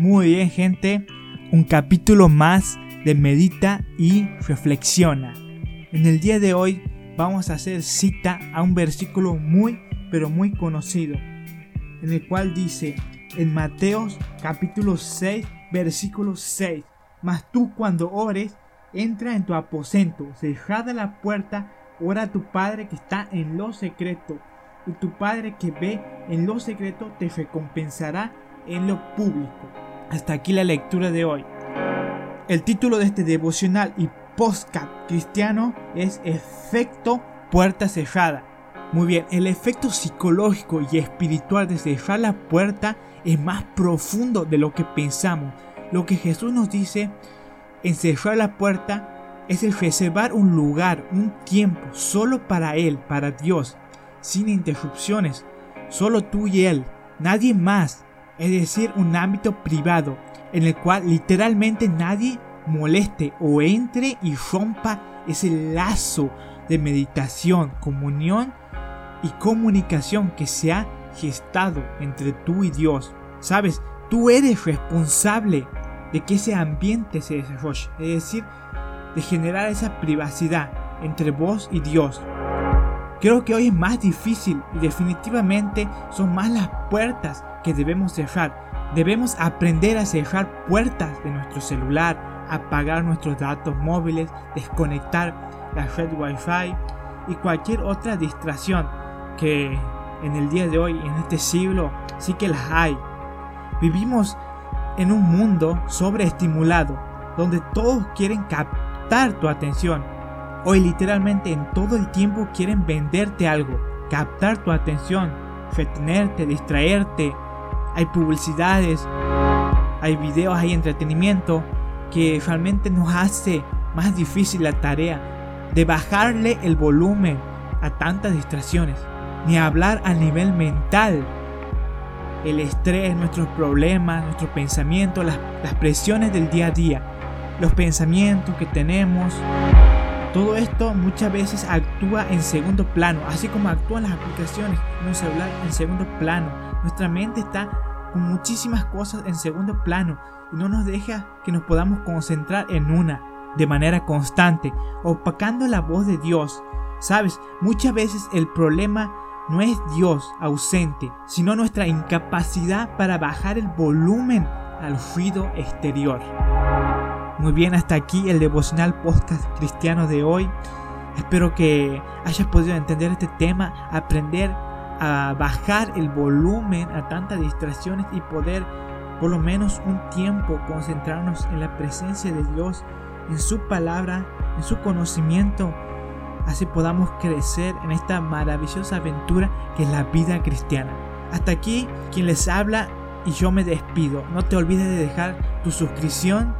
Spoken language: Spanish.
Muy bien gente, un capítulo más de Medita y Reflexiona. En el día de hoy vamos a hacer cita a un versículo muy pero muy conocido, en el cual dice en Mateos capítulo 6 versículo 6, mas tú cuando ores, entra en tu aposento, cerrada la puerta, ora a tu Padre que está en lo secreto, y tu Padre que ve en lo secreto te recompensará en lo público. Hasta aquí la lectura de hoy. El título de este devocional y podcast cristiano es Efecto Puerta Cerrada. Muy bien, el efecto psicológico y espiritual de cerrar la puerta es más profundo de lo que pensamos. Lo que Jesús nos dice en cerrar la puerta es el reservar un lugar, un tiempo solo para Él, para Dios, sin interrupciones, solo tú y Él, nadie más es decir, un ámbito privado en el cual literalmente nadie moleste o entre y rompa ese lazo de meditación, comunión y comunicación que se ha gestado entre tú y Dios. Sabes, tú eres responsable de que ese ambiente se desarrolle, es decir, de generar esa privacidad entre vos y Dios. Creo que hoy es más difícil y definitivamente son más las puertas que debemos cerrar. Debemos aprender a cerrar puertas de nuestro celular, apagar nuestros datos móviles, desconectar la red Wi-Fi y cualquier otra distracción que en el día de hoy, en este siglo, sí que las hay. Vivimos en un mundo sobreestimulado, donde todos quieren captar tu atención Hoy literalmente en todo el tiempo quieren venderte algo, captar tu atención, retenerte, distraerte. Hay publicidades, hay videos, hay entretenimiento que realmente nos hace más difícil la tarea de bajarle el volumen a tantas distracciones, ni hablar a nivel mental. El estrés, nuestros problemas, nuestros pensamientos, las, las presiones del día a día, los pensamientos que tenemos, todo esto muchas veces actúa en segundo plano, así como actúan las aplicaciones en un celular en segundo plano. Nuestra mente está con muchísimas cosas en segundo plano y no nos deja que nos podamos concentrar en una de manera constante, opacando la voz de Dios. Sabes, muchas veces el problema no es Dios ausente, sino nuestra incapacidad para bajar el volumen al ruido exterior. Muy bien, hasta aquí el devocional podcast cristiano de hoy. Espero que hayas podido entender este tema, aprender a bajar el volumen a tantas distracciones y poder por lo menos un tiempo concentrarnos en la presencia de Dios, en su palabra, en su conocimiento. Así podamos crecer en esta maravillosa aventura que es la vida cristiana. Hasta aquí quien les habla y yo me despido. No te olvides de dejar tu suscripción